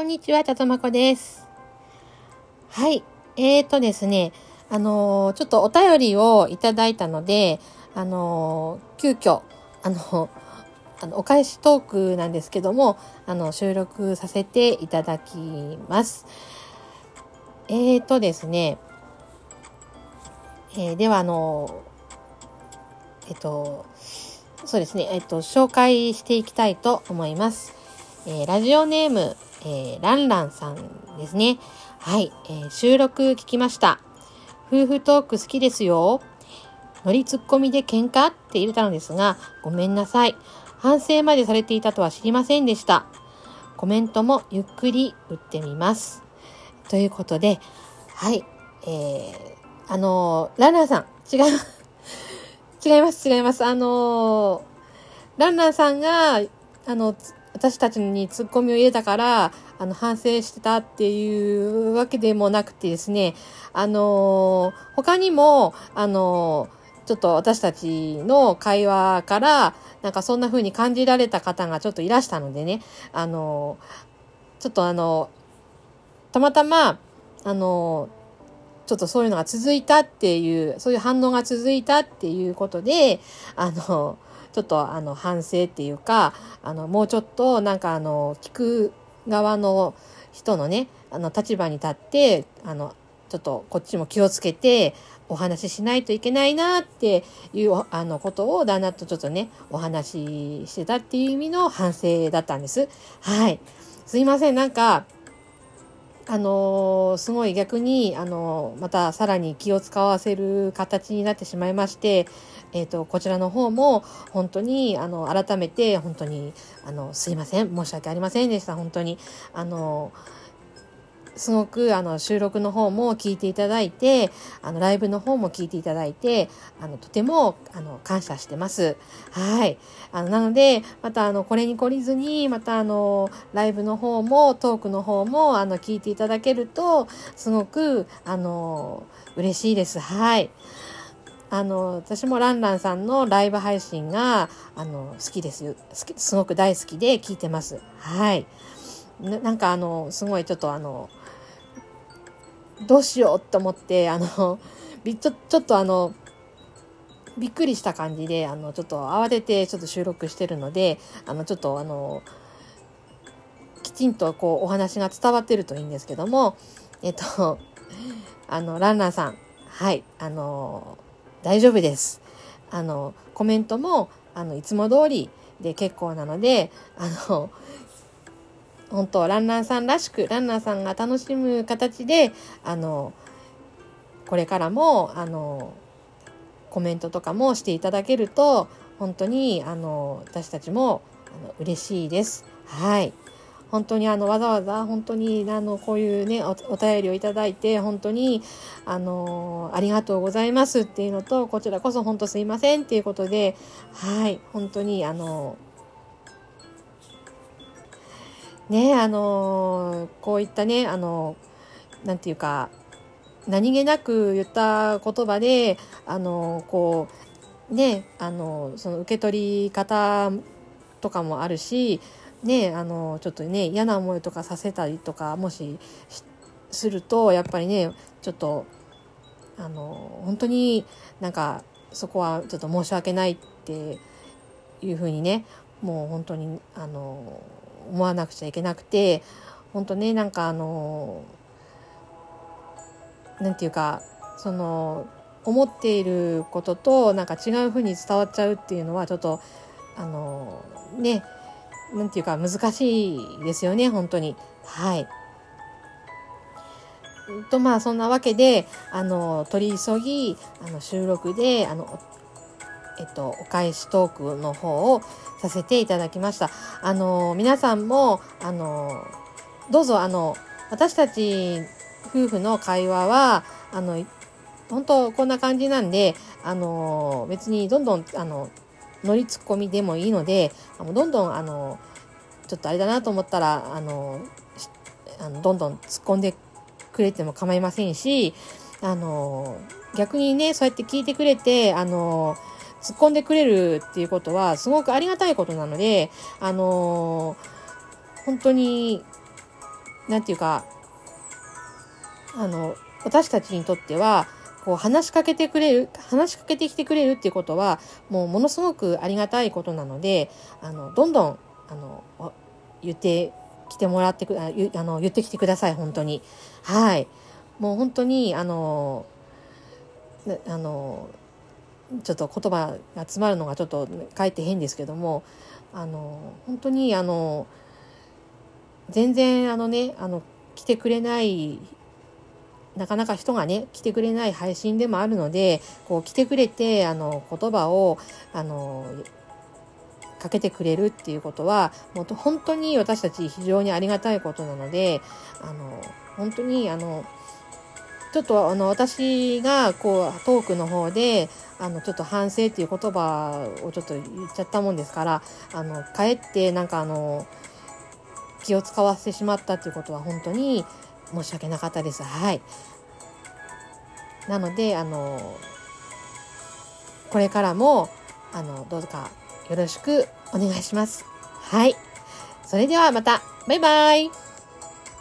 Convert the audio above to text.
こんにちは、たとまこです。はい。えーとですね、あのーちょっとお便りをいただいたので、あのー急遽、あの、あの、お返しトークなんですけども、あの、収録させていただきます。えーとですね、えーでは、あのえっと、そうですね、えっと、紹介していきたいと思います。えラジオネーム、えーランランさんですね。はい、えー収録聞きました。夫婦トーク好きですよ。乗りツッコミで喧嘩って入れたのですが、ごめんなさい。反省までされていたとは知りませんでした。コメントもゆっくり打ってみます。ということで、はい、えー、あのーランランさん、違います。違います、違います。あのーランランさんが、あの、私たちにツッコミを入れたから、あの、反省してたっていうわけでもなくてですね、あのー他にも、あのーちょっと私たちの会話から、なんかそんな風に感じられた方がちょっといらしたのでね、あのーちょっとあのたまたま、あのちょっとそういうのが続いたっていう、そういう反応が続いたっていうことで、あの、ちょっとあの反省っていうか、あの、もうちょっとなんかあの、聞く側の人のね、あの、立場に立って、あの、ちょっとこっちも気をつけてお話ししないといけないなっていうあのことを旦那とちょっとね、お話ししてたっていう意味の反省だったんです。はい。すいません、なんか、あのすごい逆に、あのまたさらに気を使わせる形になってしまいまして、えっ、と、こちらの方も、本当に、あの、改めて、本当に、あの、すいません。申し訳ありませんでした。本当に。あのすごくあの収録の方も聞いていただいて、あのライブの方も聞いていただいて、あのとてもあの感謝してます。はい。あのなので、またあのこれに懲りずに、またあのライブの方もトークの方もあの聞いていただけると、すごくあの嬉しいです。はい。あの私もランランさんのライブ配信があの好きですよ。すごく大好きで聞いてます。はい。ななんかあのすごいちょっとあのどうしようと思ってあの びちょちょっとあのびっくりした感じであのちょっと慌ててちょっと収録してるのであのちょっとあのきちんとこうお話が伝わってるといいんですけどもえっと あのランナーさんはいあの大丈夫です。あのコメントもあのいつも通りで結構なのであの本当ランナーさんらしくランナーさんが楽しむ形であのこれからもあのコメントとかもしていただけると本当にあの私たちもあの嬉しいです。はい本当にあのわざわざ本当にあのこういうねお便りをいただいて本当にあのありがとうございますっていうのとこちらこそ本当すいませんっていうことではい本当にあのねあのこういったねあのなんていうか何気なく言った言葉であのこうねあのその受け取り方とかもあるしねあのちょっとね嫌な思いとかさせたりとかもししするとやっぱりねちょっとあの本当になんかそこはちょっと申し訳ないっていうふうにねもう本当にあの思わなくちゃいけなくて本当ねなんかあのなんていうかその思っていることとなんか違うふうに伝わっちゃうっていうのはちょっとあのねなんていうか難しいですよね本当にはい。とまあそんなわけであの取り急ぎあの収録であのえっと、お返しトークの方をさせていただきました。あの、皆さんも、あの、どうぞ、あの、私たち夫婦の会話は、あの、本当こんな感じなんで、あの、別にどんどん、あの、乗りツッコミでもいいので、あのどんどん、あの、ちょっとあれだなと思ったら、あの、あのどんどん突っ込んでくれても構いませんし、あの、逆にね、そうやって聞いてくれて、あの、突っ込んでくれるっていうことはすごくありがたいことなので、あのー本当になんていうか、あの、私たちにとっては、こう話しかけてくれる、話しかけてきてくれるっていうことは、もうものすごくありがたいことなので、あの、どんどん、あの、言ってきてもらってく、ああの、言ってきてください、本当に。はい。もう本当に、あの、あの、ちょっと言葉が詰まるのがちょっとかえって変ですけども、あの、本当に、あの、全然、あのね、あの、来てくれないなかなか人がね、来てくれない配信でもあるので、こう来てくれて、あの、言葉を、あの、かけてくれるっていうことは、もう本当に私たち非常にありがたいことなので、あの、本当に、あの、ちょっとあの私がこうトークの方であのちょっと反省っていう言葉をちょっと言っちゃったもんですからあのかえってなんかあの気を使わせてしまったっていうことは本当に申し訳なかったです。はい。なので、あの、これからも、あの、どうかよろしくお願いします。はい。それではまた、バイバイ。